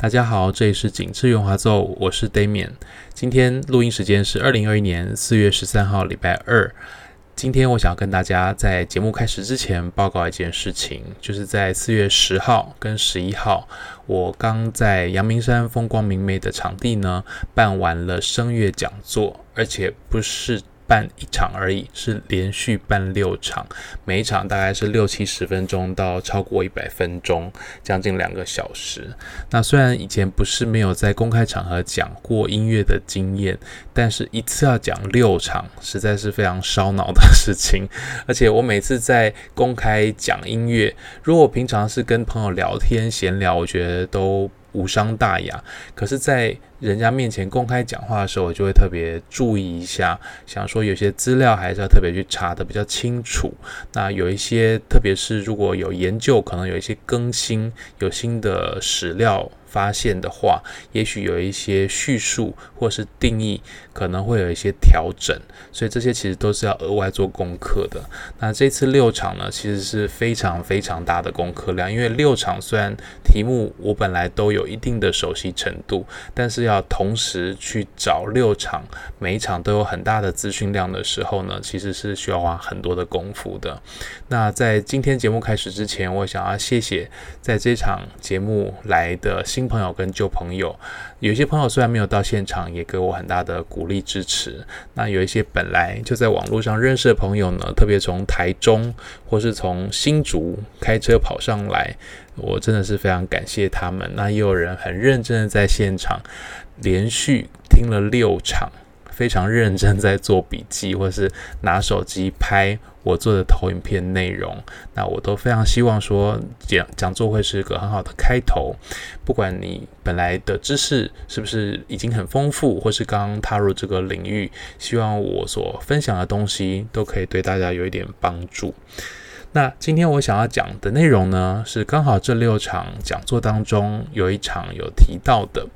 大家好，这里是景致圆滑奏，我是 Damian。今天录音时间是二零二一年四月十三号，礼拜二。今天我想要跟大家在节目开始之前报告一件事情，就是在四月十号跟十一号，我刚在阳明山风光明媚的场地呢办完了声乐讲座，而且不是。办一场而已，是连续办六场，每一场大概是六七十分钟到超过一百分钟，将近两个小时。那虽然以前不是没有在公开场合讲过音乐的经验，但是一次要讲六场，实在是非常烧脑的事情。而且我每次在公开讲音乐，如果我平常是跟朋友聊天闲聊，我觉得都。无伤大雅，可是，在人家面前公开讲话的时候，我就会特别注意一下，想说有些资料还是要特别去查的比较清楚。那有一些，特别是如果有研究，可能有一些更新，有新的史料。发现的话，也许有一些叙述或是定义可能会有一些调整，所以这些其实都是要额外做功课的。那这次六场呢，其实是非常非常大的功课量，因为六场虽然题目我本来都有一定的熟悉程度，但是要同时去找六场，每一场都有很大的资讯量的时候呢，其实是需要花很多的功夫的。那在今天节目开始之前，我想要谢谢在这场节目来的新朋友跟旧朋友，有些朋友虽然没有到现场，也给我很大的鼓励支持。那有一些本来就在网络上认识的朋友呢，特别从台中或是从新竹开车跑上来，我真的是非常感谢他们。那也有人很认真的在现场连续听了六场。非常认真在做笔记，或是拿手机拍我做的投影片内容，那我都非常希望说讲讲座会是一个很好的开头。不管你本来的知识是不是已经很丰富，或是刚刚踏入这个领域，希望我所分享的东西都可以对大家有一点帮助。那今天我想要讲的内容呢，是刚好这六场讲座当中有一场有提到的。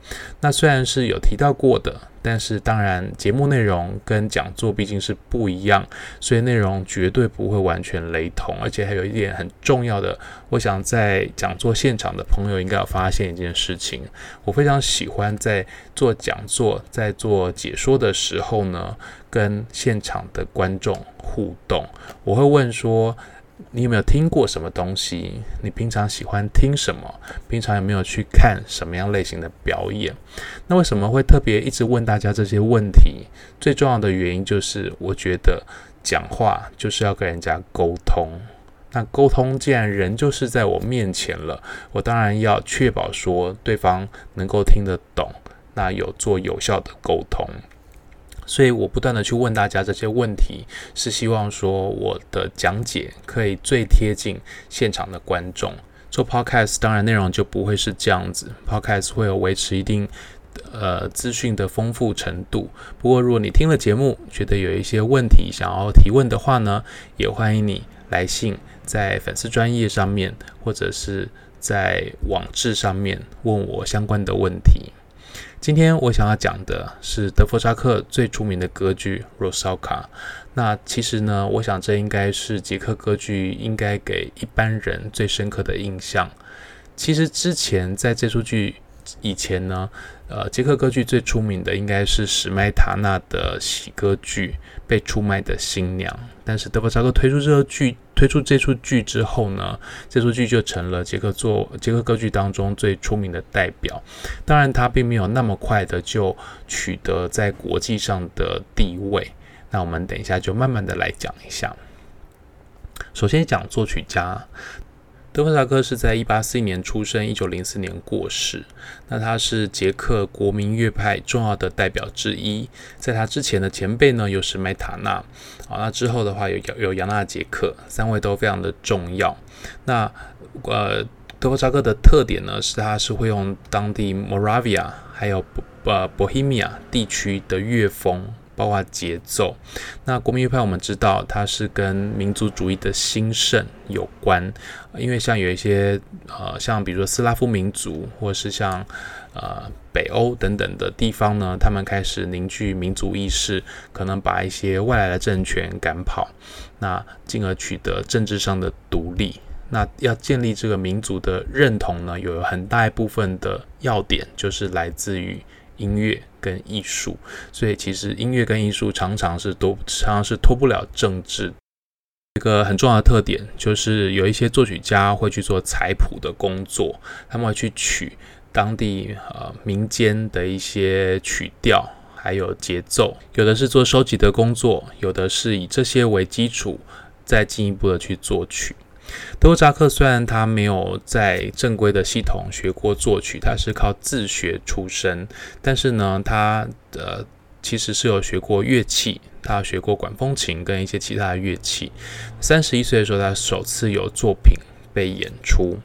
那虽然是有提到过的，但是当然节目内容跟讲座毕竟是不一样，所以内容绝对不会完全雷同。而且还有一点很重要的，我想在讲座现场的朋友应该有发现一件事情：我非常喜欢在做讲座、在做解说的时候呢，跟现场的观众互动。我会问说，你有没有听过什么东西？你平常喜欢听什么？平常有没有去看什么样类型的表演？那为什么会特别一直问大家这些问题？最重要的原因就是，我觉得讲话就是要跟人家沟通。那沟通既然人就是在我面前了，我当然要确保说对方能够听得懂，那有做有效的沟通。所以我不断的去问大家这些问题，是希望说我的讲解可以最贴近现场的观众。做 Podcast 当然内容就不会是这样子，Podcast 会有维持一定呃资讯的丰富程度。不过如果你听了节目，觉得有一些问题想要提问的话呢，也欢迎你来信在粉丝专业上面，或者是在网志上面问我相关的问题。今天我想要讲的是德弗扎克最出名的歌剧《Rusalka》。那其实呢，我想这应该是捷克歌剧应该给一般人最深刻的印象。其实之前在这出剧以前呢，呃，捷克歌剧最出名的应该是史麦塔纳的喜歌剧《被出卖的新娘》。但是德弗扎克推出这个剧，推出这出剧之后呢，这出剧就成了捷克作捷克歌剧当中最出名的代表。当然，他并没有那么快的就取得在国际上的地位。那我们等一下就慢慢的来讲一下。首先讲作曲家。德弗札克是在一八四一年出生，一九零四年过世。那他是捷克国民乐派重要的代表之一。在他之前的前辈呢，有史麦塔纳，啊，那之后的话有有杨纳杰克，三位都非常的重要。那呃，德弗札克的特点呢，是他是会用当地 Moravia 还有呃 Bohemia 地区的乐风。包括节奏，那国民派我们知道它是跟民族主义的兴盛有关，因为像有一些呃，像比如说斯拉夫民族，或是像呃北欧等等的地方呢，他们开始凝聚民族意识，可能把一些外来的政权赶跑，那进而取得政治上的独立。那要建立这个民族的认同呢，有很大一部分的要点就是来自于音乐跟艺术。所以其实音乐跟艺术常常是都常常是脱不了政治。一个很重要的特点就是有一些作曲家会去做采谱的工作，他们会去取当地呃民间的一些曲调。还有节奏，有的是做收集的工作，有的是以这些为基础，再进一步的去作曲。德沃扎克虽然他没有在正规的系统学过作曲，他是靠自学出身，但是呢，他呃其实是有学过乐器，他学过管风琴跟一些其他的乐器。三十一岁的时候，他首次有作品被演出。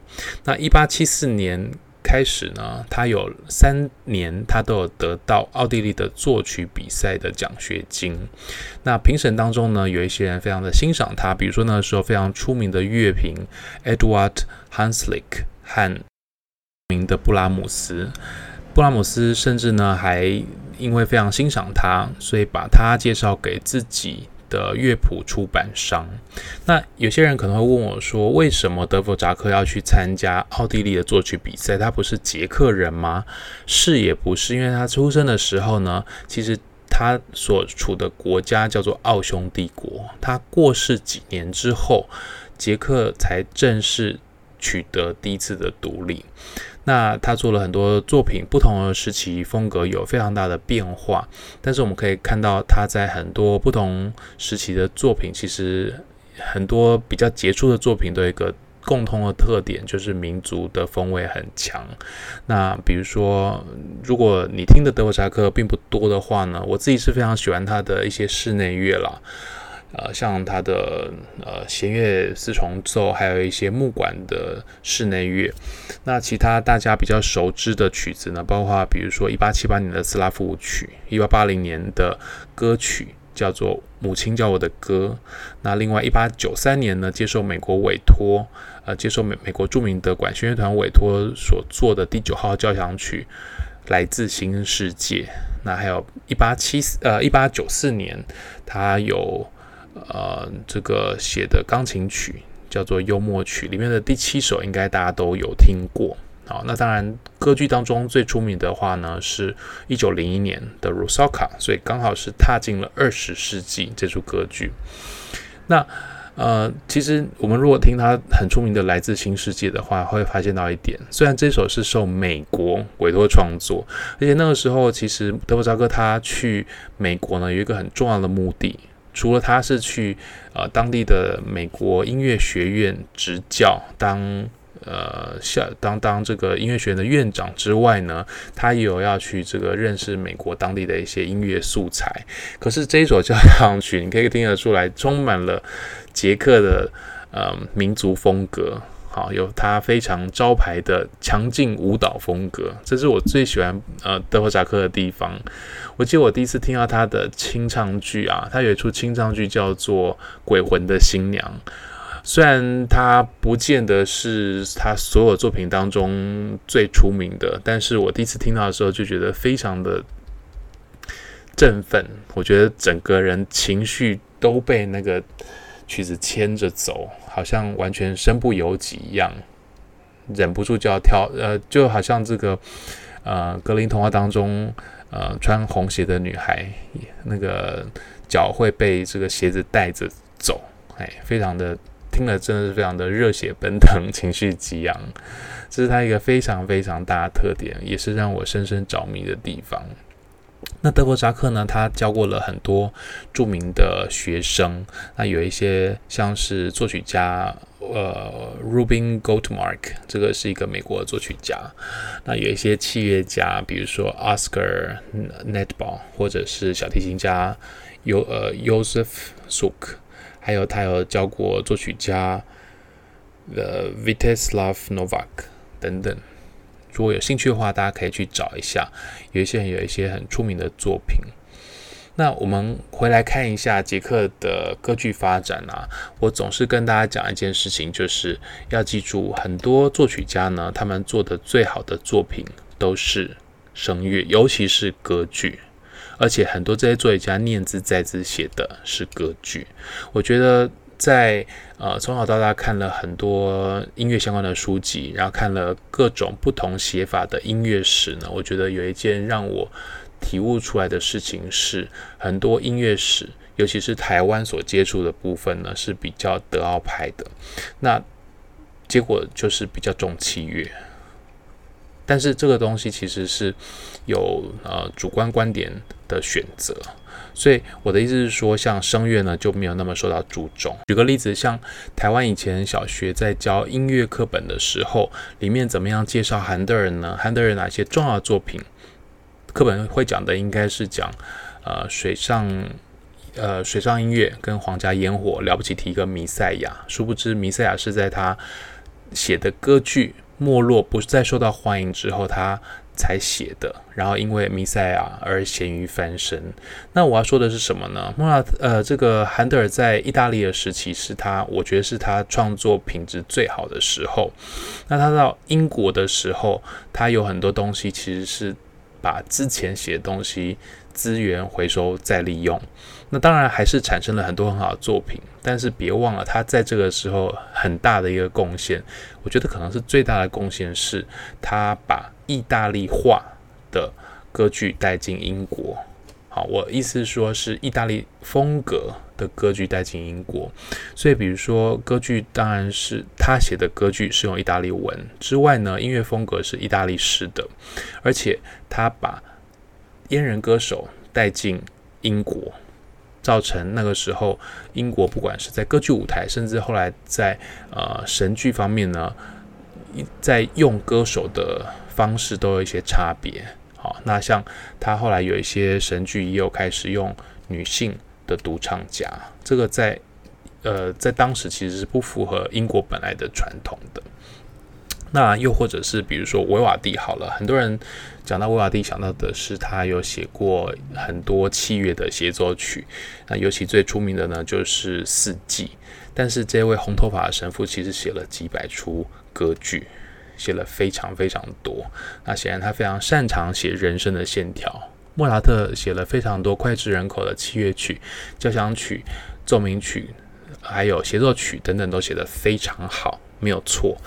那一八七四年。开始呢，他有三年，他都有得到奥地利的作曲比赛的奖学金。那评审当中呢，有一些人非常的欣赏他，比如说那时候非常出名的乐评 Eduard Hanslick 和名的布拉姆斯。布拉姆斯甚至呢，还因为非常欣赏他，所以把他介绍给自己的乐谱出版商，那有些人可能会问我说，为什么德弗扎克要去参加奥地利的作曲比赛？他不是捷克人吗？是也不是，因为他出生的时候呢，其实他所处的国家叫做奥匈帝国。他过世几年之后，捷克才正式取得第一次的独立。那他做了很多作品，不同的时期风格有非常大的变化，但是我们可以看到他在很多不同时期的作品，其实很多比较杰出的作品都有一个共同的特点，就是民族的风味很强。那比如说，如果你听的德弗扎克并不多的话呢，我自己是非常喜欢他的一些室内乐啦。呃，像他的呃弦乐四重奏，还有一些木管的室内乐。那其他大家比较熟知的曲子呢，包括比如说一八七八年的斯拉夫舞曲，一八八零年的歌曲叫做《母亲教我的歌》。那另外一八九三年呢，接受美国委托，呃，接受美美国著名的管弦乐团委托所做的第九号交响曲《来自新世界》。那还有一八七四呃一八九四年，他有。呃，这个写的钢琴曲叫做《幽默曲》，里面的第七首应该大家都有听过。好，那当然歌剧当中最出名的话呢，是一九零一年的《Rusalka》，所以刚好是踏进了二十世纪这出歌剧。那呃，其实我们如果听他很出名的《来自新世界》的话，会发现到一点，虽然这首是受美国委托创作，而且那个时候其实德布扎克他去美国呢，有一个很重要的目的。除了他是去呃当地的美国音乐学院执教，当呃校当当这个音乐学院的院长之外呢，他也有要去这个认识美国当地的一些音乐素材。可是这一首交响曲，你可以听得出来，充满了捷克的呃民族风格。好，有他非常招牌的强劲舞蹈风格，这是我最喜欢呃德弗扎克的地方。我记得我第一次听到他的清唱剧啊，他有一出清唱剧叫做《鬼魂的新娘》，虽然他不见得是他所有作品当中最出名的，但是我第一次听到的时候就觉得非常的振奋，我觉得整个人情绪都被那个曲子牵着走。好像完全身不由己一样，忍不住就要跳，呃，就好像这个，呃，格林童话当中，呃，穿红鞋的女孩，那个脚会被这个鞋子带着走，哎，非常的听了真的是非常的热血奔腾，情绪激昂，这是他一个非常非常大的特点，也是让我深深着迷的地方。那德国扎克呢？他教过了很多著名的学生。那有一些像是作曲家，呃，Rubin Goldmark，这个是一个美国的作曲家。那有一些器乐家，比如说 Oscar n e t b a l l 或者是小提琴家尤呃 Josef Suk，还有他有教过作曲家 The Vitezslav Novak 等等。如果有兴趣的话，大家可以去找一下，有一些有一些很出名的作品。那我们回来看一下捷克的歌剧发展啊。我总是跟大家讲一件事情，就是要记住，很多作曲家呢，他们做的最好的作品都是声乐，尤其是歌剧。而且很多这些作曲家念兹在兹写的是歌剧。我觉得在呃从小到大看了很多音乐相关的书籍，然后看了各种不同写法的音乐史呢，我觉得有一件让我体悟出来的事情是，很多音乐史，尤其是台湾所接触的部分呢，是比较德奥派的。那结果就是比较重器乐，但是这个东西其实是有呃主观观点的选择。所以我的意思是说，像声乐呢就没有那么受到注重。举个例子，像台湾以前小学在教音乐课本的时候，里面怎么样介绍韩德尔呢？韩德尔哪些重要作品？课本会讲的应该是讲呃水上呃水上音乐跟皇家烟火，了不起提一个弥赛亚。殊不知弥赛亚是在他写的歌剧没落不再受到欢迎之后，他。才写的，然后因为弥赛亚而咸鱼翻身。那我要说的是什么呢？莫拉，呃，这个韩德尔在意大利的时期是他，我觉得是他创作品质最好的时候。那他到英国的时候，他有很多东西其实是把之前写的东西资源回收再利用。那当然还是产生了很多很好的作品，但是别忘了他在这个时候很大的一个贡献，我觉得可能是最大的贡献是他把意大利化的歌剧带进英国。好，我意思是说，是意大利风格的歌剧带进英国。所以，比如说歌剧，当然是他写的歌剧是用意大利文之外呢，音乐风格是意大利式的，而且他把阉人歌手带进英国。造成那个时候，英国不管是在歌剧舞台，甚至后来在呃神剧方面呢，在用歌手的方式都有一些差别。好，那像他后来有一些神剧也有开始用女性的独唱家，这个在呃在当时其实是不符合英国本来的传统的。那又或者是比如说维瓦蒂好了，很多人讲到维瓦蒂想到的是他有写过很多器乐的协奏曲，那尤其最出名的呢就是《四季》。但是这位红头发的神父其实写了几百出歌剧，写了非常非常多。那显然他非常擅长写人生的线条。莫扎特写了非常多脍炙人口的器乐曲、交响曲、奏鸣曲，还有协奏曲等等，都写得非常好，没有错。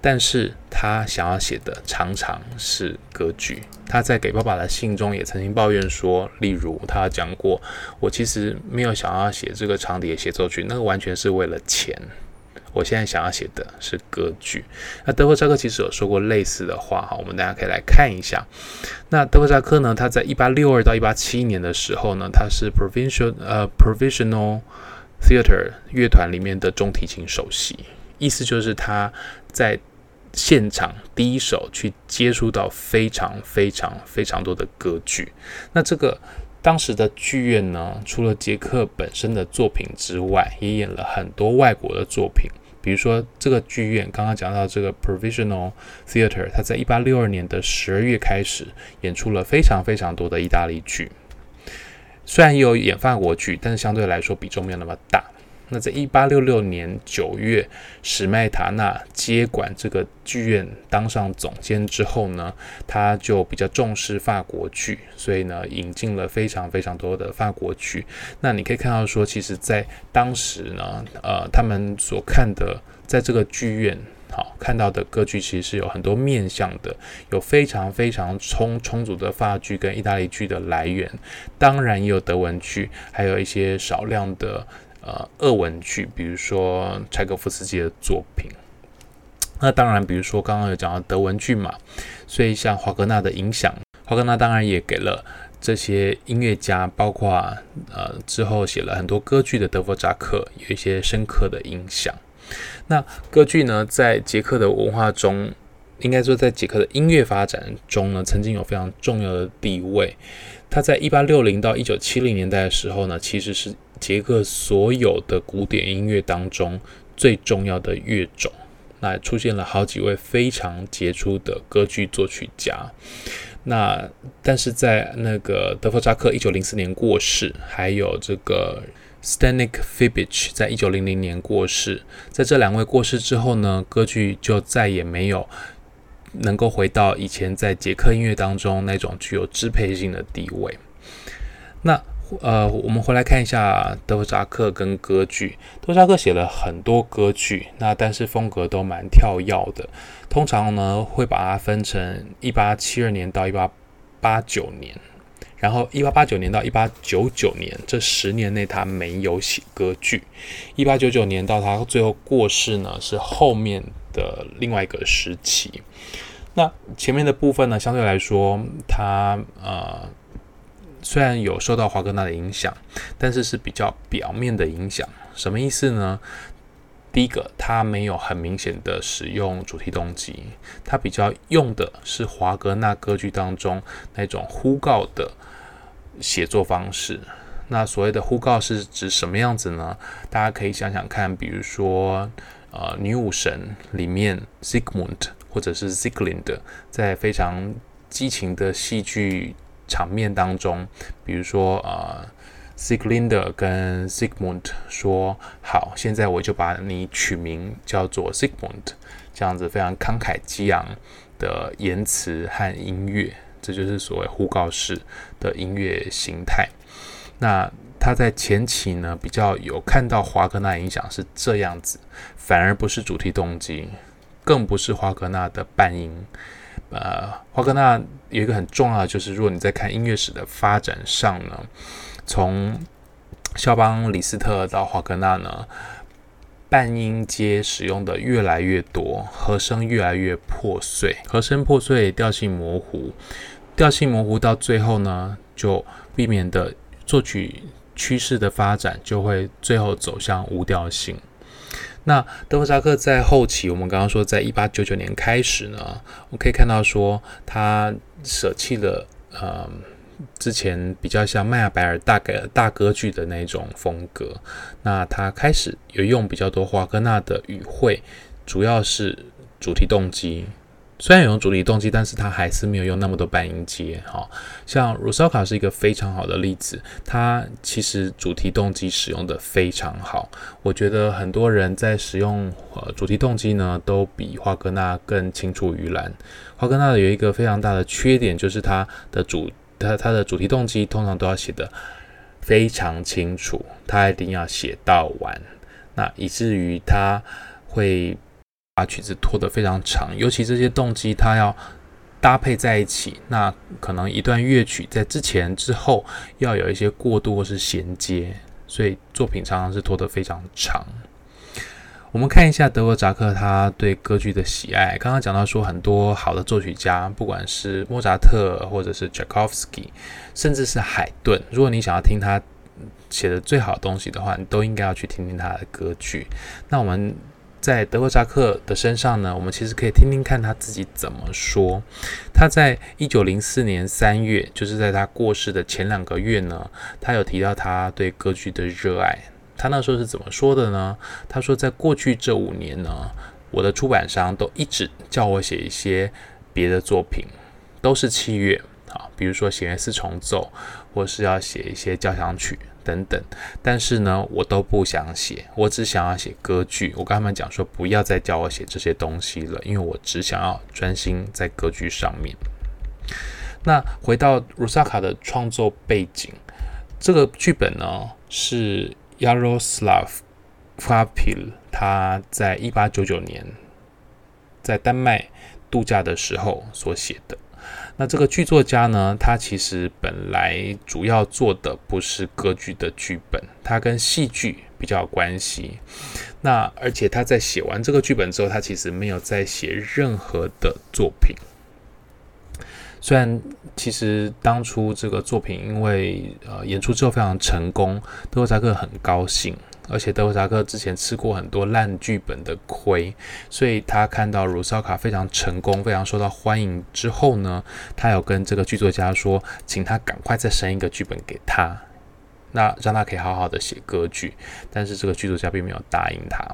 但是他想要写的常常是歌剧。他在给爸爸的信中也曾经抱怨说，例如他讲过，我其实没有想要写这个长笛协奏曲，那个完全是为了钱。我现在想要写的是歌剧。那德弗扎克其实有说过类似的话哈，我们大家可以来看一下。那德弗扎克呢，他在一八六二到一八七一年的时候呢，他是 provincial 呃 provisional theater 乐团里面的中提琴首席，意思就是他在现场第一手去接触到非常非常非常多的歌剧，那这个当时的剧院呢，除了杰克本身的作品之外，也演了很多外国的作品。比如说，这个剧院刚刚讲到这个 Provisional Theatre，它在一八六二年的十二月开始演出了非常非常多的意大利剧，虽然也有演法国剧，但是相对来说比重没有那么大。那在一八六六年九月，史麦塔纳接管这个剧院，当上总监之后呢，他就比较重视法国剧，所以呢，引进了非常非常多的法国剧。那你可以看到说，其实，在当时呢，呃，他们所看的，在这个剧院，好看到的歌剧，其实是有很多面向的，有非常非常充充足的法剧跟意大利剧的来源，当然也有德文剧，还有一些少量的。呃，俄文剧，比如说柴可夫斯基的作品。那当然，比如说刚刚有讲到德文剧嘛，所以像华格纳的影响，华格纳当然也给了这些音乐家，包括呃之后写了很多歌剧的德弗扎克，有一些深刻的影响。那歌剧呢，在捷克的文化中，应该说在捷克的音乐发展中呢，曾经有非常重要的地位。它在一八六零到一九七零年代的时候呢，其实是。捷克所有的古典音乐当中最重要的乐种，那出现了好几位非常杰出的歌剧作曲家。那但是在那个德弗扎克一九零四年过世，还有这个 Zdeněk f i b i c h 在一九零零年过世，在这两位过世之后呢，歌剧就再也没有能够回到以前在捷克音乐当中那种具有支配性的地位。那呃，我们回来看一下德弗札克跟歌剧。德弗札克写了很多歌剧，那但是风格都蛮跳跃的。通常呢，会把它分成一八七二年到一八八九年，然后一八八九年到一八九九年这十年内他没有写歌剧。一八九九年到他最后过世呢，是后面的另外一个时期。那前面的部分呢，相对来说，他呃。虽然有受到华格纳的影响，但是是比较表面的影响。什么意思呢？第一个，他没有很明显的使用主题动机，他比较用的是华格纳歌剧当中那种呼告的写作方式。那所谓的呼告是指什么样子呢？大家可以想想看，比如说，呃，女武神里面 Sigmund 或者是 Sieglinde 在非常激情的戏剧。场面当中，比如说呃，Sieglinde 跟 Sigmund 说：“好，现在我就把你取名叫做 Sigmund，。”这样子非常慷慨激昂的言辞和音乐，这就是所谓呼告式的音乐形态。那他在前期呢，比较有看到华格纳影响是这样子，反而不是主题动机，更不是华格纳的半音。呃，华格纳有一个很重要的，就是如果你在看音乐史的发展上呢，从肖邦、李斯特到华格纳呢，半音阶使用的越来越多，和声越来越破碎，和声破碎，调性模糊，调性模糊到最后呢，就避免的作曲趋势的发展，就会最后走向无调性。那德弗札克在后期，我们刚刚说，在一八九九年开始呢，我可以看到说，他舍弃了呃之前比较像迈亚白尔大歌大歌剧的那种风格，那他开始有用比较多华格纳的语汇，主要是主题动机。虽然有用主题动机，但是他还是没有用那么多半音阶。哈，像鲁萨卡是一个非常好的例子，他其实主题动机使用的非常好。我觉得很多人在使用呃主题动机呢，都比华格纳更青出于蓝。华格纳有一个非常大的缺点，就是他的主他他的主题动机通常都要写的非常清楚，他一定要写到完，那以至于他会。把曲子拖得非常长，尤其这些动机它要搭配在一起，那可能一段乐曲在之前之后要有一些过渡或是衔接，所以作品常常是拖得非常长。我们看一下德国扎克他对歌剧的喜爱，刚刚讲到说很多好的作曲家，不管是莫扎特或者是柴可夫斯基，甚至是海顿，如果你想要听他写的最好的东西的话，你都应该要去听听他的歌剧。那我们。在德国扎克的身上呢，我们其实可以听听看他自己怎么说。他在一九零四年三月，就是在他过世的前两个月呢，他有提到他对歌剧的热爱。他那时候是怎么说的呢？他说，在过去这五年呢，我的出版商都一直叫我写一些别的作品，都是器乐，啊，比如说弦乐四重奏，或是要写一些交响曲。等等，但是呢，我都不想写，我只想要写歌剧。我跟他们讲说，不要再叫我写这些东西了，因为我只想要专心在歌剧上面。那回到鲁萨卡的创作背景，这个剧本呢是 Yaroslav Kvapil 他在一八九九年在丹麦度假的时候所写的。那这个剧作家呢，他其实本来主要做的不是歌剧的剧本，他跟戏剧比较有关系。那而且他在写完这个剧本之后，他其实没有再写任何的作品。虽然其实当初这个作品因为呃演出之后非常成功，德沃扎克很高兴。而且德弗札克之前吃过很多烂剧本的亏，所以他看到鲁萨卡非常成功、非常受到欢迎之后呢，他有跟这个剧作家说，请他赶快再生一个剧本给他，那让他可以好好的写歌剧。但是这个剧作家并没有答应他。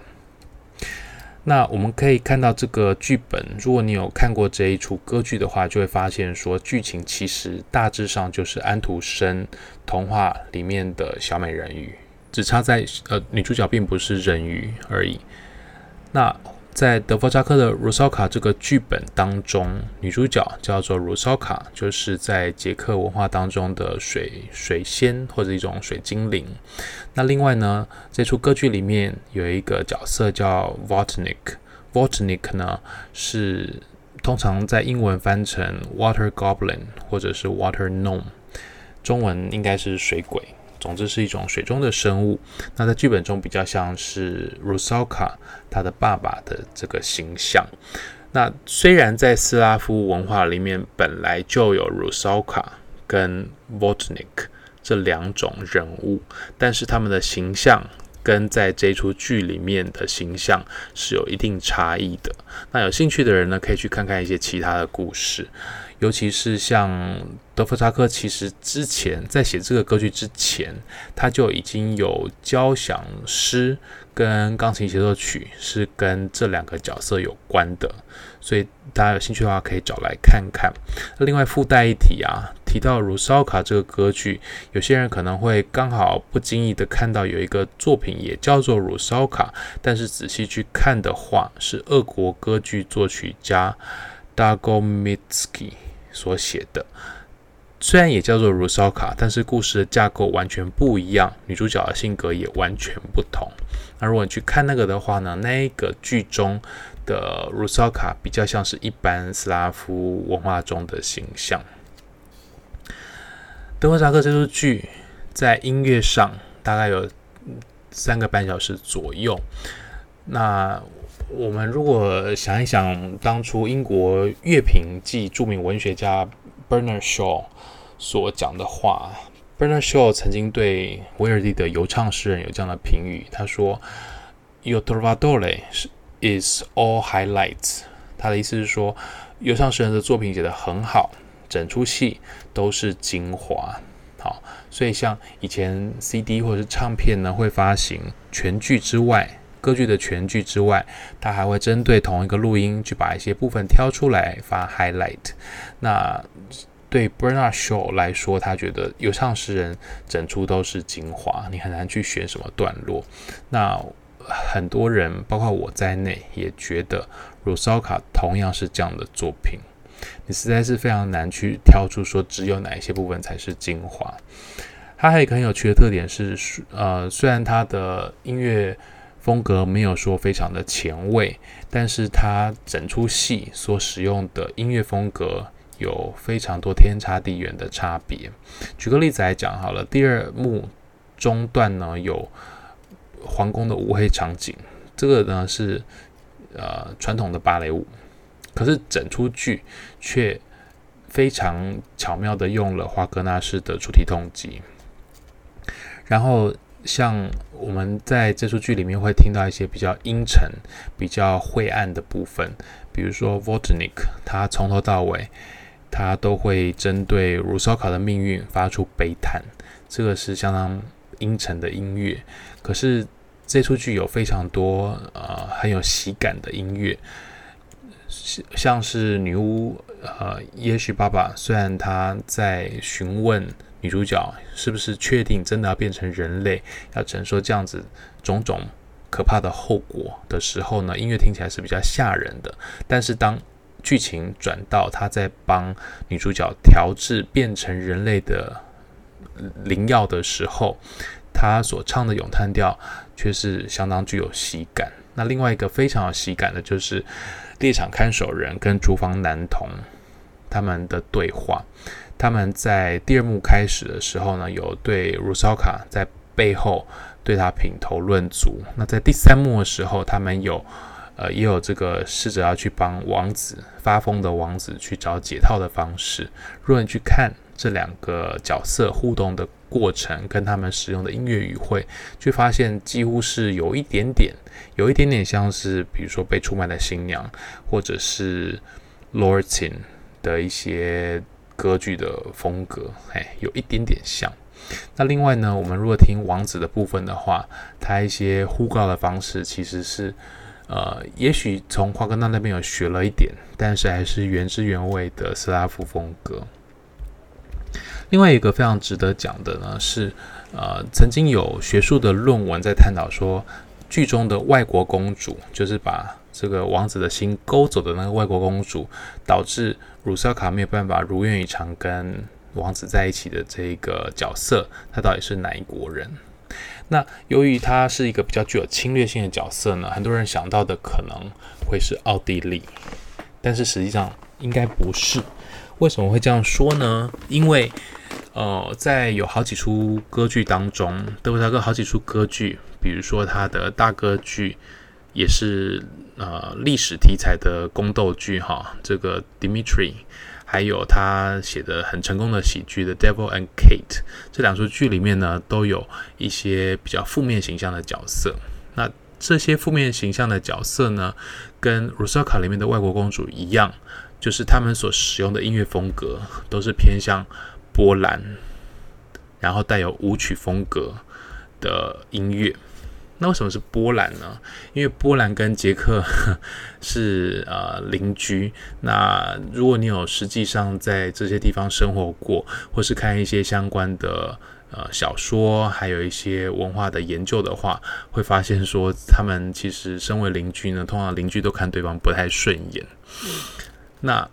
那我们可以看到这个剧本，如果你有看过这一出歌剧的话，就会发现说，剧情其实大致上就是安徒生童话里面的小美人鱼。只差在呃，女主角并不是人鱼而已。那在德弗扎克的《鲁烧卡》这个剧本当中，女主角叫做鲁烧卡，就是在捷克文化当中的水水仙或者一种水精灵。那另外呢，这出歌剧里面有一个角色叫 Vodnik，Vodnik 呢是通常在英文翻成 Water Goblin 或者是 Water Gnome，中文应该是水鬼。总之是一种水中的生物。那在剧本中比较像是 r u s a k a 他的爸爸的这个形象。那虽然在斯拉夫文化里面本来就有 r u s a k a 跟 Vodnik 这两种人物，但是他们的形象跟在这出剧里面的形象是有一定差异的。那有兴趣的人呢，可以去看看一些其他的故事。尤其是像德弗扎克，其实之前在写这个歌剧之前，他就已经有交响诗跟钢琴协奏曲是跟这两个角色有关的，所以大家有兴趣的话可以找来看看。另外附带一提啊，提到《鲁烧卡》这个歌剧，有些人可能会刚好不经意的看到有一个作品也叫做《鲁烧卡》，但是仔细去看的话，是俄国歌剧作曲家 Dagomitsky 所写的，虽然也叫做如烧卡，但是故事的架构完全不一样，女主角的性格也完全不同。那如果你去看那个的话呢，那个剧中的如烧卡比较像是一般斯拉夫文化中的形象。德弗扎克这出剧在音乐上大概有三个半小时左右。那我们如果想一想，当初英国乐评暨著名文学家 Bernard Shaw 所讲的话，Bernard Shaw 曾经对威尔第的游唱诗人有这样的评语，他说 y o t r o v a d o r e is all highlights。”他的意思是说，游唱诗人的作品写得很好，整出戏都是精华。好，所以像以前 CD 或者是唱片呢，会发行全剧之外。歌剧的全剧之外，他还会针对同一个录音去把一些部分挑出来发 highlight。那对 Bernard Shaw 来说，他觉得有唱诗人整出都是精华，你很难去选什么段落。那很多人，包括我在内，也觉得鲁烧卡同样是这样的作品。你实在是非常难去挑出说只有哪一些部分才是精华。它还有一个很有趣的特点是，呃，虽然它的音乐。风格没有说非常的前卫，但是它整出戏所使用的音乐风格有非常多天差地远的差别。举个例子来讲好了，第二幕中段呢有皇宫的舞会场景，这个呢是呃传统的芭蕾舞，可是整出剧却非常巧妙的用了华格纳式的主题动机，然后。像我们在这出剧里面会听到一些比较阴沉、比较晦暗的部分，比如说 Vodnik，他从头到尾他都会针对鲁烧烤的命运发出悲叹，这个是相当阴沉的音乐。可是这出剧有非常多呃很有喜感的音乐，像是女巫呃也许爸爸，虽然他在询问。女主角是不是确定真的要变成人类，要承受这样子种种可怕的后果的时候呢？音乐听起来是比较吓人的。但是当剧情转到他在帮女主角调制变成人类的灵药的时候，他所唱的咏叹调却是相当具有喜感。那另外一个非常有喜感的就是猎场看守人跟厨房男童他们的对话。他们在第二幕开始的时候呢，有对鲁烧卡在背后对他品头论足。那在第三幕的时候，他们有呃也有这个试着要去帮王子发疯的王子去找解套的方式。如果你去看这两个角色互动的过程，跟他们使用的音乐语汇，就发现几乎是有一点点，有一点点像是比如说被出卖的新娘，或者是 Lorin 的一些。歌剧的风格，哎，有一点点像。那另外呢，我们如果听王子的部分的话，他一些呼告的方式其实是，呃，也许从华格纳那边有学了一点，但是还是原汁原味的斯拉夫风格。另外一个非常值得讲的呢是，呃，曾经有学术的论文在探讨说，剧中的外国公主就是把这个王子的心勾走的那个外国公主，导致鲁萨卡没有办法如愿以偿跟王子在一起的这个角色，她到底是哪一国人？那由于她是一个比较具有侵略性的角色呢，很多人想到的可能会是奥地利，但是实际上应该不是。为什么会这样说呢？因为呃，在有好几出歌剧当中，德弗萨克好几出歌剧，比如说他的大歌剧，也是呃历史题材的宫斗剧哈，这个 Dimitri，还有他写的很成功的喜剧的 Devil and Kate，这两出剧里面呢，都有一些比较负面形象的角色。那这些负面形象的角色呢，跟鲁萨卡里面的外国公主一样，就是他们所使用的音乐风格都是偏向。波兰，然后带有舞曲风格的音乐。那为什么是波兰呢？因为波兰跟捷克 是呃邻居。那如果你有实际上在这些地方生活过，或是看一些相关的呃小说，还有一些文化的研究的话，会发现说他们其实身为邻居呢，通常邻居都看对方不太顺眼。那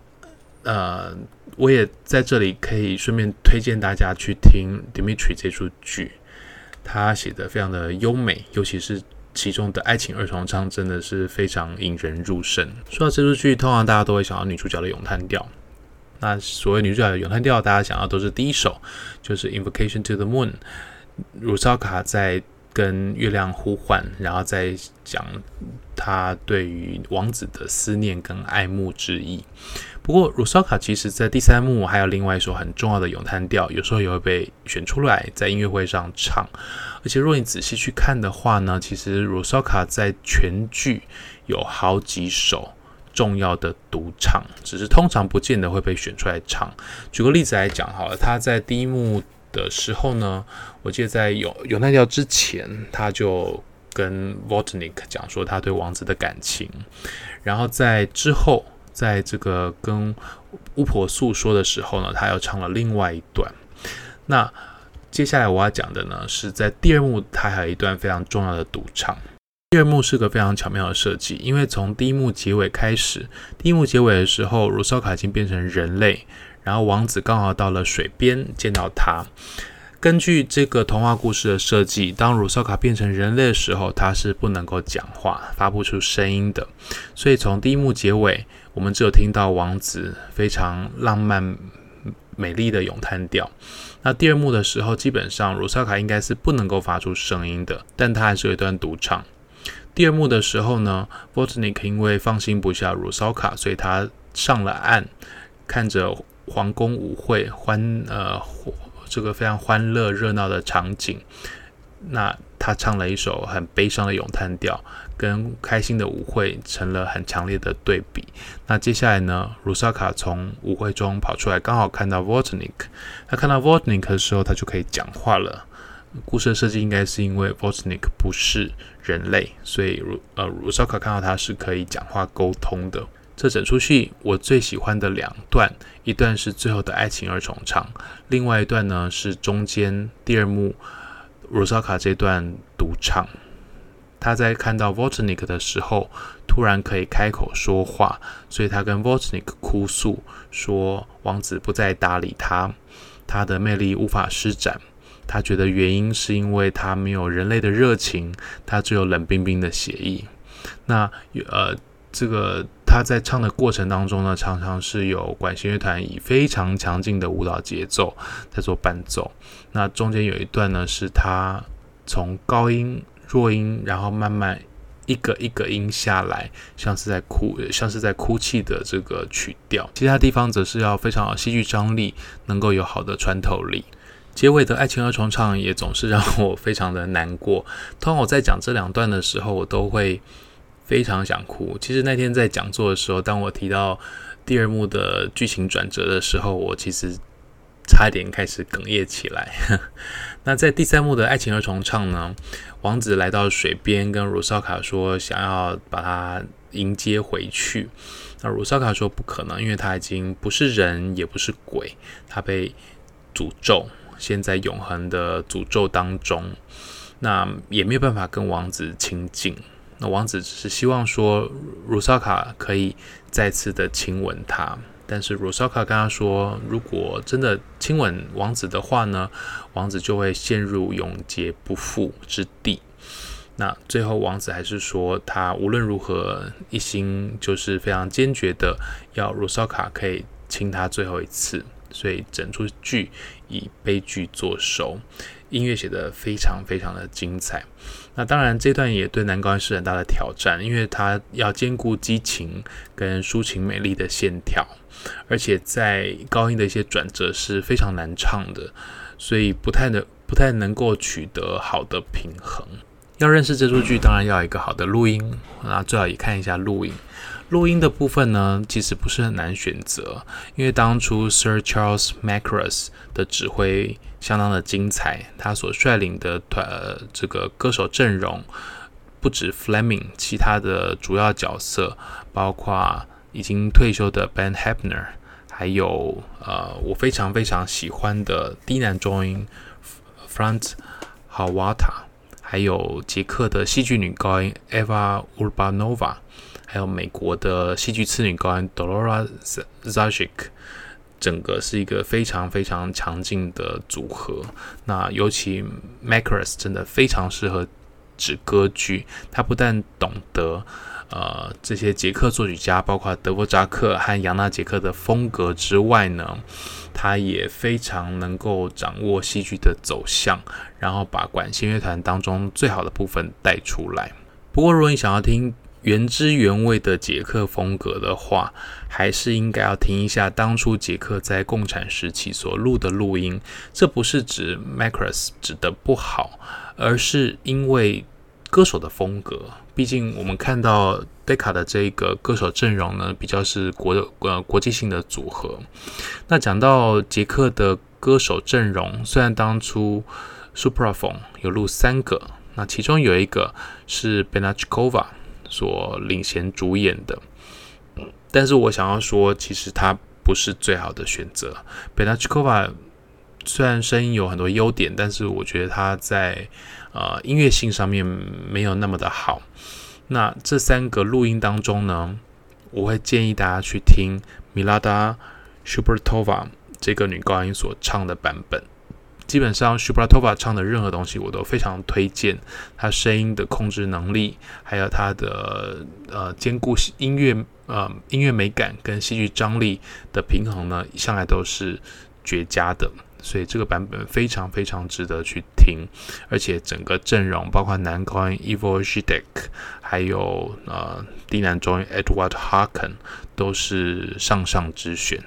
呃。我也在这里可以顺便推荐大家去听《Dimitri》这出剧，他写的非常的优美，尤其是其中的爱情二重唱，真的是非常引人入胜。说到这出剧，通常大家都会想到女主角的咏叹调。那所谓女主角的咏叹调，大家想到都是第一首，就是《Invocation to the Moon》，鲁萨卡在跟月亮呼唤，然后再讲他对于王子的思念跟爱慕之意。不过，鲁萨卡其实在第三幕还有另外一首很重要的咏叹调，有时候也会被选出来在音乐会上唱。而且，若你仔细去看的话呢，其实鲁萨卡在全剧有好几首重要的独唱，只是通常不见得会被选出来唱。举个例子来讲好了，他在第一幕的时候呢，我记得在有有那条之前，他就跟 Vortnik 讲说他对王子的感情，然后在之后。在这个跟巫婆诉说的时候呢，他又唱了另外一段。那接下来我要讲的呢，是在第二幕，他还有一段非常重要的独唱。第二幕是个非常巧妙的设计，因为从第一幕结尾开始，第一幕结尾的时候，鲁萨卡已经变成人类，然后王子刚好到了水边见到他。根据这个童话故事的设计，当鲁萨卡变成人类的时候，他是不能够讲话、发不出声音的。所以从第一幕结尾，我们只有听到王子非常浪漫、美丽的咏叹调。那第二幕的时候，基本上鲁萨卡应该是不能够发出声音的，但他还是有一段独唱。第二幕的时候呢，Vortnik 因为放心不下鲁萨卡，所以他上了岸，看着皇宫舞会欢呃。这个非常欢乐热闹的场景，那他唱了一首很悲伤的咏叹调，跟开心的舞会成了很强烈的对比。那接下来呢，鲁萨卡从舞会中跑出来，刚好看到 Vortnik。他看到 Vortnik 的时候，他就可以讲话了。故事的设计应该是因为 Vortnik 不是人类，所以鲁呃鲁萨卡看到他是可以讲话沟通的。这整出戏我最喜欢的两段，一段是最后的爱情二重唱，另外一段呢是中间第二幕鲁萨卡这段独唱。他在看到 Vortnik 的时候，突然可以开口说话，所以他跟 Vortnik 哭诉说，王子不再搭理他，他的魅力无法施展。他觉得原因是因为他没有人类的热情，他只有冷冰冰的血液。那呃。这个他在唱的过程当中呢，常常是有管弦乐团以非常强劲的舞蹈节奏在做伴奏。那中间有一段呢，是他从高音、弱音，然后慢慢一个一个音下来，像是在哭，像是在哭泣的这个曲调。其他地方则是要非常有戏剧张力，能够有好的穿透力。结尾的爱情二重唱也总是让我非常的难过。通常我在讲这两段的时候，我都会。非常想哭。其实那天在讲座的时候，当我提到第二幕的剧情转折的时候，我其实差点开始哽咽起来。那在第三幕的爱情二重唱呢，王子来到水边，跟鲁萨卡说想要把他迎接回去。那鲁萨卡说不可能，因为他已经不是人，也不是鬼，他被诅咒，现在永恒的诅咒当中，那也没有办法跟王子亲近。那王子只是希望说鲁萨卡可以再次的亲吻他。但是鲁萨卡跟他说，如果真的亲吻王子的话呢，王子就会陷入永劫不复之地。那最后王子还是说，他无论如何一心就是非常坚决的要鲁萨卡可以亲他最后一次。所以整出剧以悲剧作收，音乐写得非常非常的精彩。那当然，这段也对男高音是很大的挑战，因为他要兼顾激情跟抒情美丽的线条。而且在高音的一些转折是非常难唱的，所以不太能不太能够取得好的平衡。要认识这出剧，当然要有一个好的录音，那最好也看一下录音。录音的部分呢，其实不是很难选择，因为当初 Sir Charles Mackerras 的指挥相当的精彩，他所率领的团、呃、这个歌手阵容不止 Fleming，其他的主要角色包括。已经退休的 Ben Heppner，还有呃，我非常非常喜欢的低男中音 Franz h a w a t a 还有捷克的戏剧女高音 Eva Urbanova，还有美国的戏剧次女高音 Dolora Zajic，整个是一个非常非常强劲的组合。那尤其 Mackerras 真的非常适合指歌剧，他不但懂得。呃，这些捷克作曲家，包括德弗札克和扬纳杰克的风格之外呢，他也非常能够掌握戏剧的走向，然后把管弦乐团当中最好的部分带出来。不过，如果你想要听原汁原味的捷克风格的话，还是应该要听一下当初捷克在共产时期所录的录音。这不是指 Macross 指的不好，而是因为歌手的风格。毕竟我们看到 Decca 的这个歌手阵容呢，比较是国呃国际性的组合。那讲到捷克的歌手阵容，虽然当初 Supraphon 有录三个，那其中有一个是 Benachkova 所领衔主演的，但是我想要说，其实他不是最好的选择。Benachkova 虽然声音有很多优点，但是我觉得他在呃，音乐性上面没有那么的好。那这三个录音当中呢，我会建议大家去听米拉达·舒伯托娃这个女高音所唱的版本。基本上，舒伯托娃唱的任何东西我都非常推荐。她声音的控制能力，还有她的呃兼顾音乐呃音乐美感跟戏剧张力的平衡呢，向来都是绝佳的。所以这个版本非常非常值得去听，而且整个阵容包括男高音 e v o s h i d e k 还有呃低男中音 Edward Harken，都是上上之选。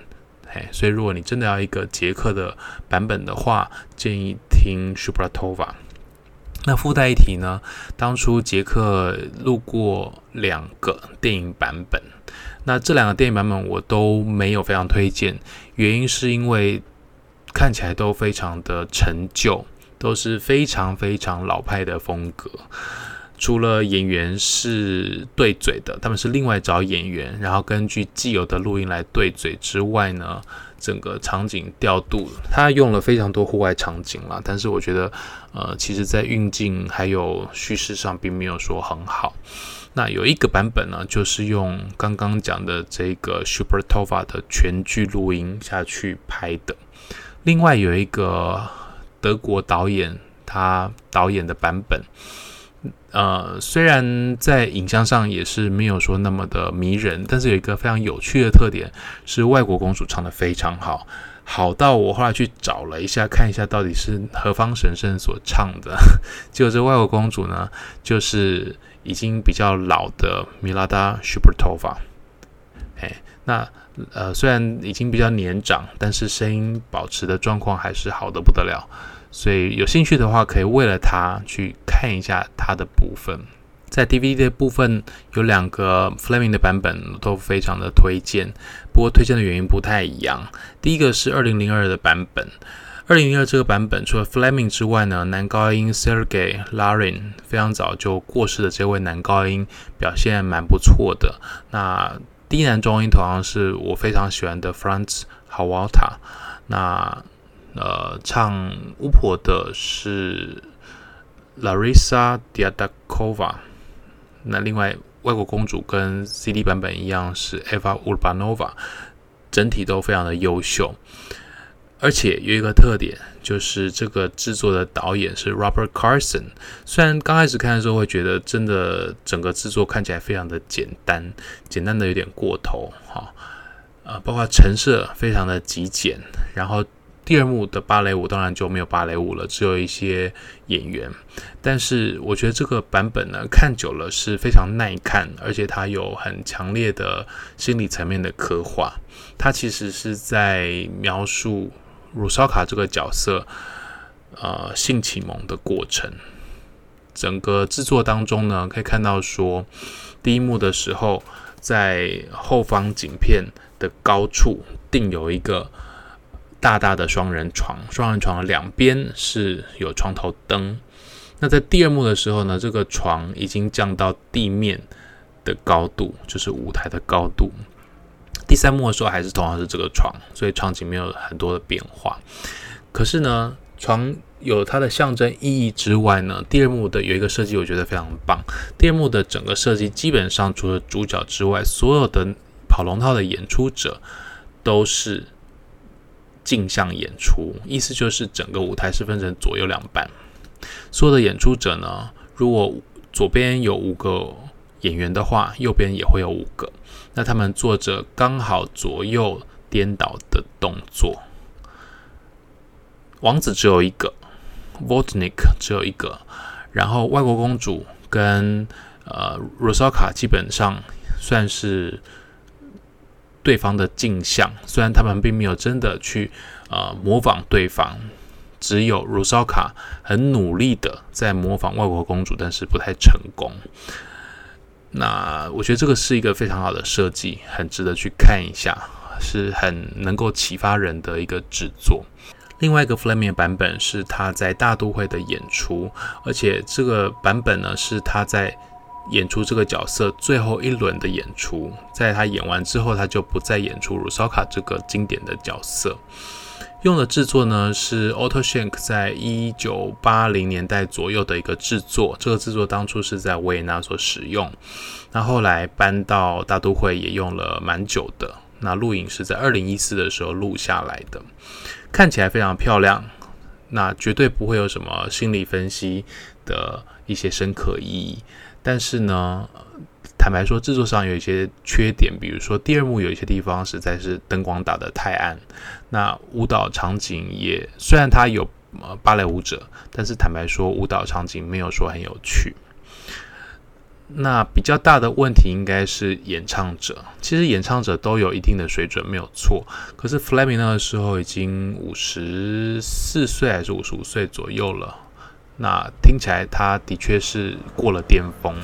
所以如果你真的要一个捷克的版本的话，建议听 Shubratova。那附带一提呢，当初捷克录过两个电影版本，那这两个电影版本我都没有非常推荐，原因是因为。看起来都非常的陈旧，都是非常非常老派的风格。除了演员是对嘴的，他们是另外找演员，然后根据既有的录音来对嘴之外呢，整个场景调度，他用了非常多户外场景啦。但是我觉得，呃，其实在运镜还有叙事上并没有说很好。那有一个版本呢，就是用刚刚讲的这个 Super Tova 的全剧录音下去拍的。另外有一个德国导演，他导演的版本，呃，虽然在影像上也是没有说那么的迷人，但是有一个非常有趣的特点，是外国公主唱得非常好，好到我后来去找了一下，看一下到底是何方神圣所唱的，结果这外国公主呢，就是已经比较老的米拉达·舒伯托娃，哎，那。呃，虽然已经比较年长，但是声音保持的状况还是好的不得了。所以有兴趣的话，可以为了他去看一下他的部分。在 DVD 的部分有两个 Fleming 的版本，都非常的推荐。不过推荐的原因不太一样。第一个是二零零二的版本，二零零二这个版本除了 Fleming 之外呢，男高音 Sergei Larin 非常早就过世的这位男高音表现蛮不错的。那低男中音同样是我非常喜欢的 Franz Halwater，那呃唱巫婆的是 Larisa Diadakova，那另外，外国公主跟 CD 版本一样是 Eva Urbanova，整体都非常的优秀。而且有一个特点，就是这个制作的导演是 Robert Carson。虽然刚开始看的时候会觉得，真的整个制作看起来非常的简单，简单的有点过头哈。呃，包括陈设非常的极简，然后。第二幕的芭蕾舞当然就没有芭蕾舞了，只有一些演员。但是我觉得这个版本呢，看久了是非常耐看，而且它有很强烈的心理层面的刻画。它其实是在描述鲁烧卡这个角色，呃，性启蒙的过程。整个制作当中呢，可以看到说，第一幕的时候，在后方景片的高处定有一个。大大的双人床，双人床的两边是有床头灯。那在第二幕的时候呢，这个床已经降到地面的高度，就是舞台的高度。第三幕的时候还是同样是这个床，所以场景没有很多的变化。可是呢，床有它的象征意义之外呢，第二幕的有一个设计，我觉得非常棒。第二幕的整个设计基本上除了主角之外，所有的跑龙套的演出者都是。镜像演出，意思就是整个舞台是分成左右两半。所有的演出者呢，如果左边有五个演员的话，右边也会有五个。那他们做着刚好左右颠倒的动作。王子只有一个，Vodnik 只有一个，然后外国公主跟呃 Rosalka 基本上算是。对方的镜像，虽然他们并没有真的去呃模仿对方，只有鲁烧卡很努力的在模仿外国公主，但是不太成功。那我觉得这个是一个非常好的设计，很值得去看一下，是很能够启发人的一个制作。另外一个 Fleming 版本是他在大都会的演出，而且这个版本呢是他在。演出这个角色最后一轮的演出，在他演完之后，他就不再演出鲁烧卡这个经典的角色。用的制作呢是 Otto Schenk 在一九八零年代左右的一个制作，这个制作当初是在维也纳所使用，那后来搬到大都会也用了蛮久的。那录影是在二零一四的时候录下来的，看起来非常漂亮，那绝对不会有什么心理分析的一些深刻意义。但是呢，坦白说，制作上有一些缺点，比如说第二幕有一些地方实在是灯光打得太暗。那舞蹈场景也虽然它有呃芭蕾舞者，但是坦白说，舞蹈场景没有说很有趣。那比较大的问题应该是演唱者，其实演唱者都有一定的水准，没有错。可是 Fleming 那个时候已经五十四岁还是五十五岁左右了。那听起来，他的确是过了巅峰，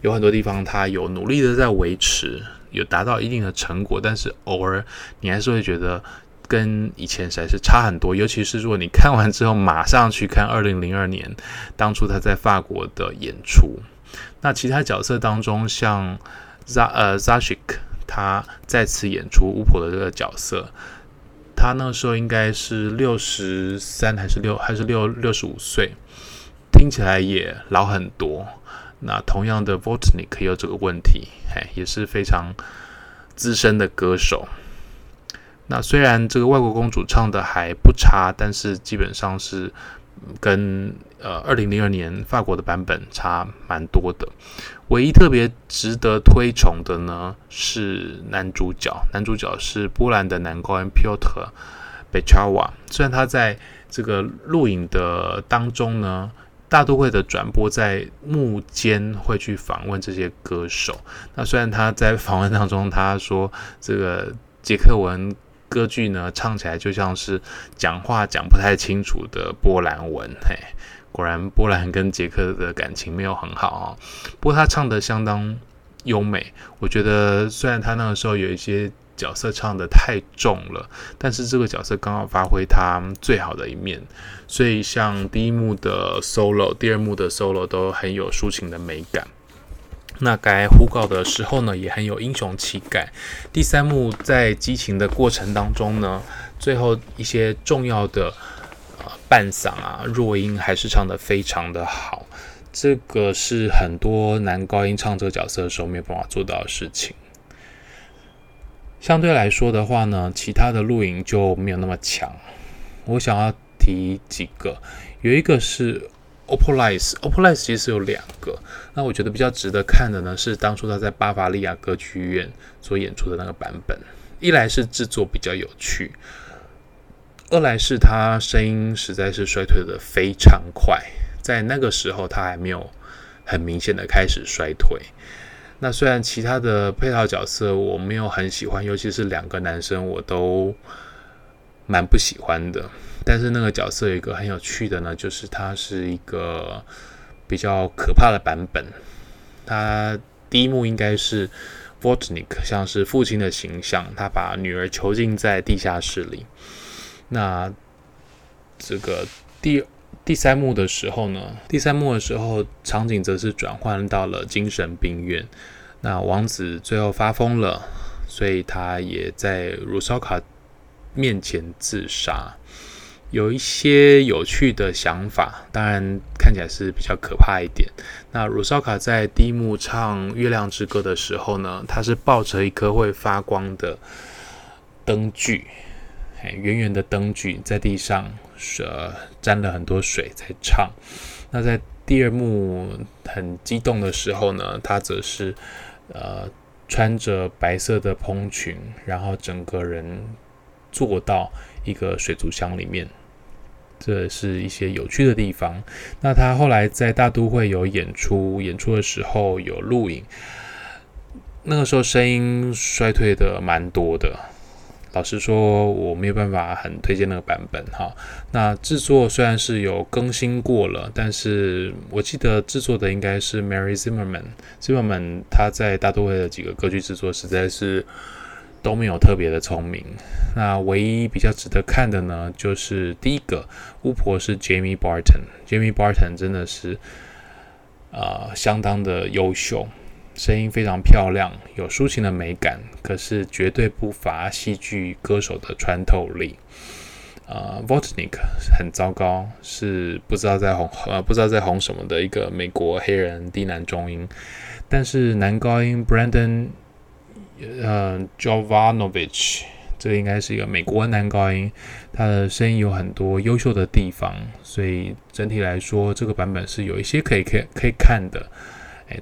有很多地方他有努力的在维持，有达到一定的成果，但是偶尔你还是会觉得跟以前实在是差很多。尤其是如果你看完之后马上去看二零零二年当初他在法国的演出，那其他角色当中，像 Z 呃 Zashik 他再次演出巫婆的这个角色，他那时候应该是六十三还是六还是六六十五岁。听起来也老很多。那同样的，Vodnik 也有这个问题，哎，也是非常资深的歌手。那虽然这个外国公主唱的还不差，但是基本上是跟呃二零零二年法国的版本差蛮多的。唯一特别值得推崇的呢是男主角，男主角是波兰的男高音 Piotr Beczała。虽然他在这个录影的当中呢。大都会的转播在幕间会去访问这些歌手。那虽然他在访问当中他说这个捷克文歌剧呢唱起来就像是讲话讲不太清楚的波兰文，嘿，果然波兰跟捷克的感情没有很好啊。不过他唱得相当优美，我觉得虽然他那个时候有一些。角色唱得太重了，但是这个角色刚好发挥他最好的一面，所以像第一幕的 solo、第二幕的 solo 都很有抒情的美感。那该呼告的时候呢，也很有英雄气概。第三幕在激情的过程当中呢，最后一些重要的呃伴嗓啊、弱音还是唱得非常的好。这个是很多男高音唱这个角色的时候没有办法做到的事情。相对来说的话呢，其他的录影就没有那么强。我想要提几个，有一个是 Opalite，Opalite 其实有两个。那我觉得比较值得看的呢，是当初他在巴伐利亚歌剧院所演出的那个版本。一来是制作比较有趣，二来是他声音实在是衰退的非常快。在那个时候，他还没有很明显的开始衰退。那虽然其他的配套角色我没有很喜欢，尤其是两个男生我都蛮不喜欢的。但是那个角色有一个很有趣的呢，就是他是一个比较可怕的版本。他第一幕应该是 Vortnik 像是父亲的形象，他把女儿囚禁在地下室里。那这个第第三幕的时候呢，第三幕的时候，场景则是转换到了精神病院。那王子最后发疯了，所以他也在鲁绍卡面前自杀。有一些有趣的想法，当然看起来是比较可怕一点。那鲁绍卡在第一幕唱《月亮之歌》的时候呢，他是抱着一颗会发光的灯具，哎，圆圆的灯具在地上。是沾了很多水在唱。那在第二幕很激动的时候呢，他则是呃穿着白色的蓬裙，然后整个人坐到一个水族箱里面。这是一些有趣的地方。那他后来在大都会有演出，演出的时候有录影，那个时候声音衰退的蛮多的。老实说，我没有办法很推荐那个版本哈。那制作虽然是有更新过了，但是我记得制作的应该是 Mary Zimmerman。Zimmerman 他在大都会的几个歌剧制作实在是都没有特别的聪明。那唯一比较值得看的呢，就是第一个巫婆是 Jamie Barton。Jamie Barton 真的是啊、相当的优秀。声音非常漂亮，有抒情的美感，可是绝对不乏戏剧歌手的穿透力。呃，Vortnik 很糟糕，是不知道在红呃不知道在红什么的一个美国黑人低男中音。但是男高音 Brandon 呃 Jovanovich，这个应该是一个美国男高音，他的声音有很多优秀的地方，所以整体来说，这个版本是有一些可以可以可以看的。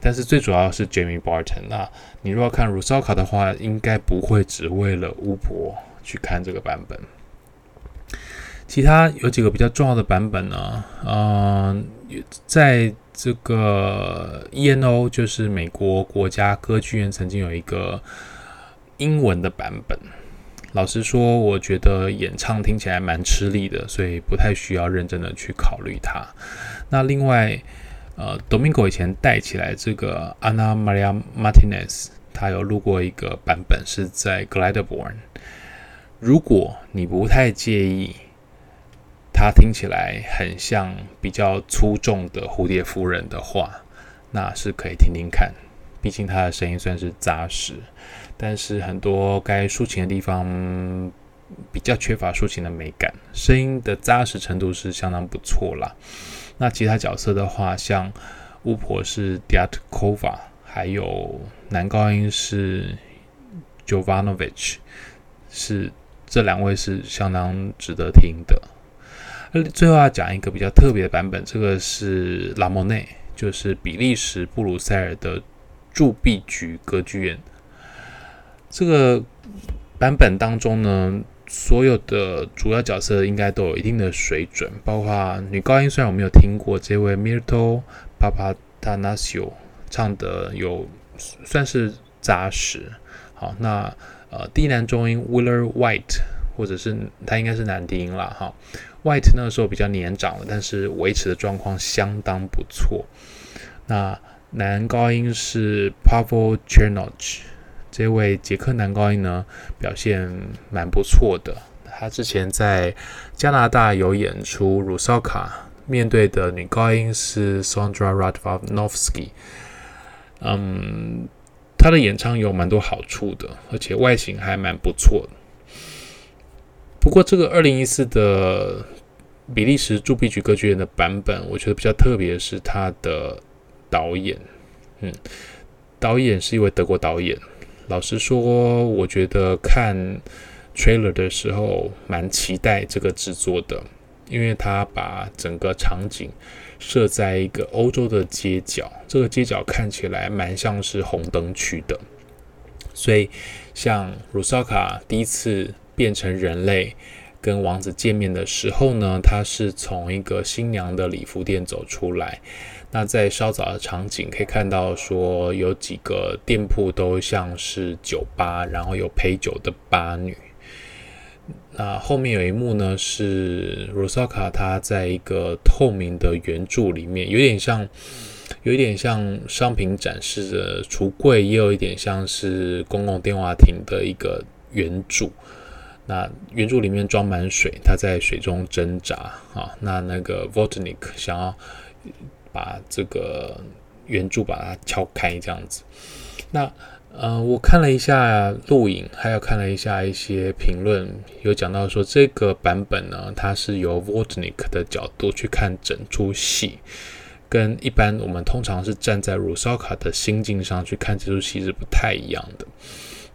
但是最主要是 Jamie Barton。那你如果看鲁绍卡的话，应该不会只为了巫婆去看这个版本。其他有几个比较重要的版本呢？嗯，在这个 ENO，就是美国国家歌剧院曾经有一个英文的版本。老实说，我觉得演唱听起来蛮吃力的，所以不太需要认真的去考虑它。那另外，呃，Domingo 以前带起来这个 Ana Maria Martinez，他有录过一个版本是在 Gladeborn。如果你不太介意，他听起来很像比较粗重的蝴蝶夫人的话，那是可以听听看。毕竟他的声音算是扎实，但是很多该抒情的地方比较缺乏抒情的美感，声音的扎实程度是相当不错啦。那其他角色的话，像巫婆是 Diatkova，还有男高音是 Jovanovich，是这两位是相当值得听的。最后要讲一个比较特别的版本，这个是拉莫内，就是比利时布鲁塞尔的铸币局歌剧院。这个版本当中呢，所有的主要角色应该都有一定的水准，包括女高音。虽然我没有听过这位 Mirto Papatanasio 唱的有算是扎实。好，那呃低男中音 Willer White，或者是他应该是男低音啦。哈，White 那个时候比较年长了，但是维持的状况相当不错。那男高音是 Pavel Chernoch。这位捷克男高音呢，表现蛮不错的。他之前在加拿大有演出，鲁绍卡面对的女高音是 Sondra Radvanovsky。嗯，他的演唱有蛮多好处的，而且外形还蛮不错的。不过，这个二零一四的比利时铸币局歌剧院的版本，我觉得比较特别的是他的导演，嗯，导演是一位德国导演。老实说，我觉得看 trailer 的时候蛮期待这个制作的，因为他把整个场景设在一个欧洲的街角，这个街角看起来蛮像是红灯区的，所以像鲁萨卡第一次变成人类。跟王子见面的时候呢，他是从一个新娘的礼服店走出来。那在稍早的场景可以看到，说有几个店铺都像是酒吧，然后有陪酒的吧女。那后面有一幕呢，是 Rosaka 她在一个透明的圆柱里面，有点像，有一点像商品展示的橱柜，也有一点像是公共电话亭的一个圆柱。那圆柱里面装满水，他在水中挣扎啊。那那个 Votnik 想要把这个圆柱把它敲开，这样子。那呃，我看了一下录影，还有看了一下一些评论，有讲到说这个版本呢，它是由 Votnik 的角度去看整出戏，跟一般我们通常是站在 r u s a k a 的心境上去看这出戏是不太一样的。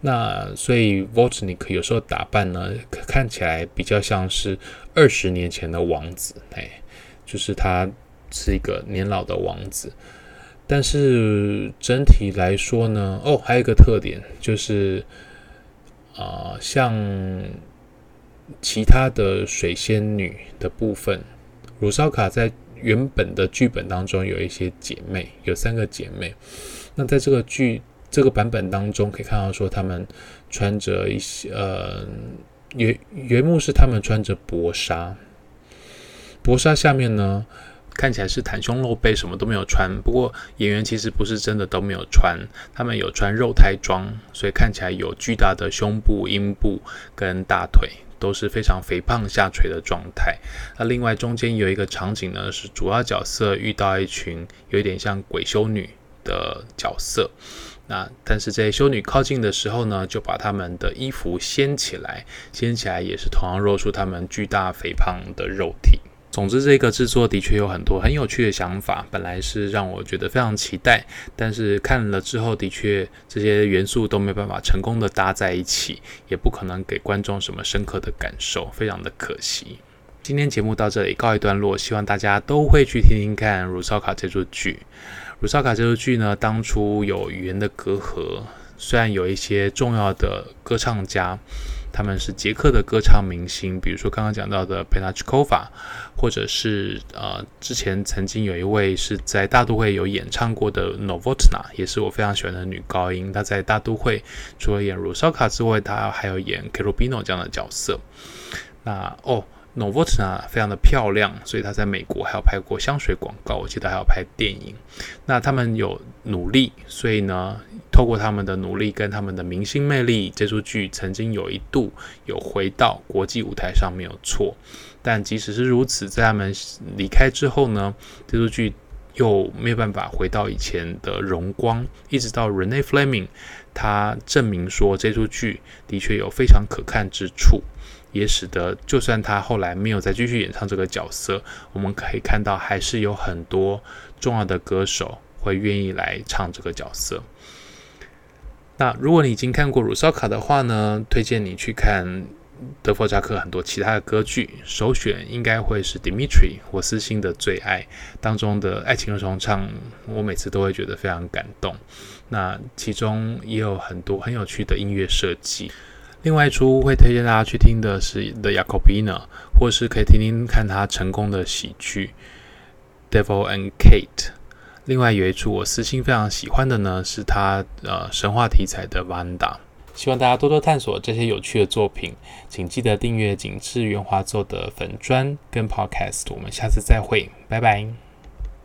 那所以 Votnik 有时候打扮呢，看起来比较像是二十年前的王子，哎，就是他是一个年老的王子。但是整体来说呢，哦，还有一个特点就是，啊、像其他的水仙女的部分，鲁绍卡在原本的剧本当中有一些姐妹，有三个姐妹。那在这个剧。这个版本当中可以看到，说他们穿着一些呃原原木是他们穿着薄纱，薄纱下面呢看起来是袒胸露背，什么都没有穿。不过演员其实不是真的都没有穿，他们有穿肉胎装，所以看起来有巨大的胸部、阴部跟大腿都是非常肥胖下垂的状态。那另外中间有一个场景呢，是主要角色遇到一群有一点像鬼修女的角色。那但是在修女靠近的时候呢，就把他们的衣服掀起来，掀起来也是同样露出他们巨大肥胖的肉体。总之，这个制作的确有很多很有趣的想法，本来是让我觉得非常期待，但是看了之后，的确这些元素都没办法成功的搭在一起，也不可能给观众什么深刻的感受，非常的可惜。今天节目到这里告一段落，希望大家都会去听听看《鲁绍卡》这出剧。鲁绍卡这部剧呢，当初有语言的隔阂，虽然有一些重要的歌唱家，他们是捷克的歌唱明星，比如说刚刚讲到的佩纳奇科法，或者是呃之前曾经有一位是在大都会有演唱过的 Novotna，也是我非常喜欢的女高音。她在大都会除了演鲁绍卡之外，她还有演 Kirubino 这样的角色。那哦。Novotná 非常的漂亮，所以他在美国还有拍过香水广告，我记得还有拍电影。那他们有努力，所以呢，透过他们的努力跟他们的明星魅力，这出剧曾经有一度有回到国际舞台上没有错。但即使是如此，在他们离开之后呢，这出剧又没有办法回到以前的荣光。一直到 Renee Fleming，他证明说这出剧的确有非常可看之处。也使得，就算他后来没有再继续演唱这个角色，我们可以看到还是有很多重要的歌手会愿意来唱这个角色。那如果你已经看过鲁骚卡的话呢，推荐你去看德弗扎克很多其他的歌剧，首选应该会是 Dimitri，我私心的最爱当中的爱情二重唱，我每次都会觉得非常感动。那其中也有很多很有趣的音乐设计。另外一出会推荐大家去听的是《The Jakobiner》，或是可以听听看他成功的喜剧《Devil and Kate》。另外有一出我私心非常喜欢的呢，是他呃神话题材的《Wanda》。希望大家多多探索这些有趣的作品，请记得订阅景致圆滑奏的粉专跟 Podcast。我们下次再会，拜拜。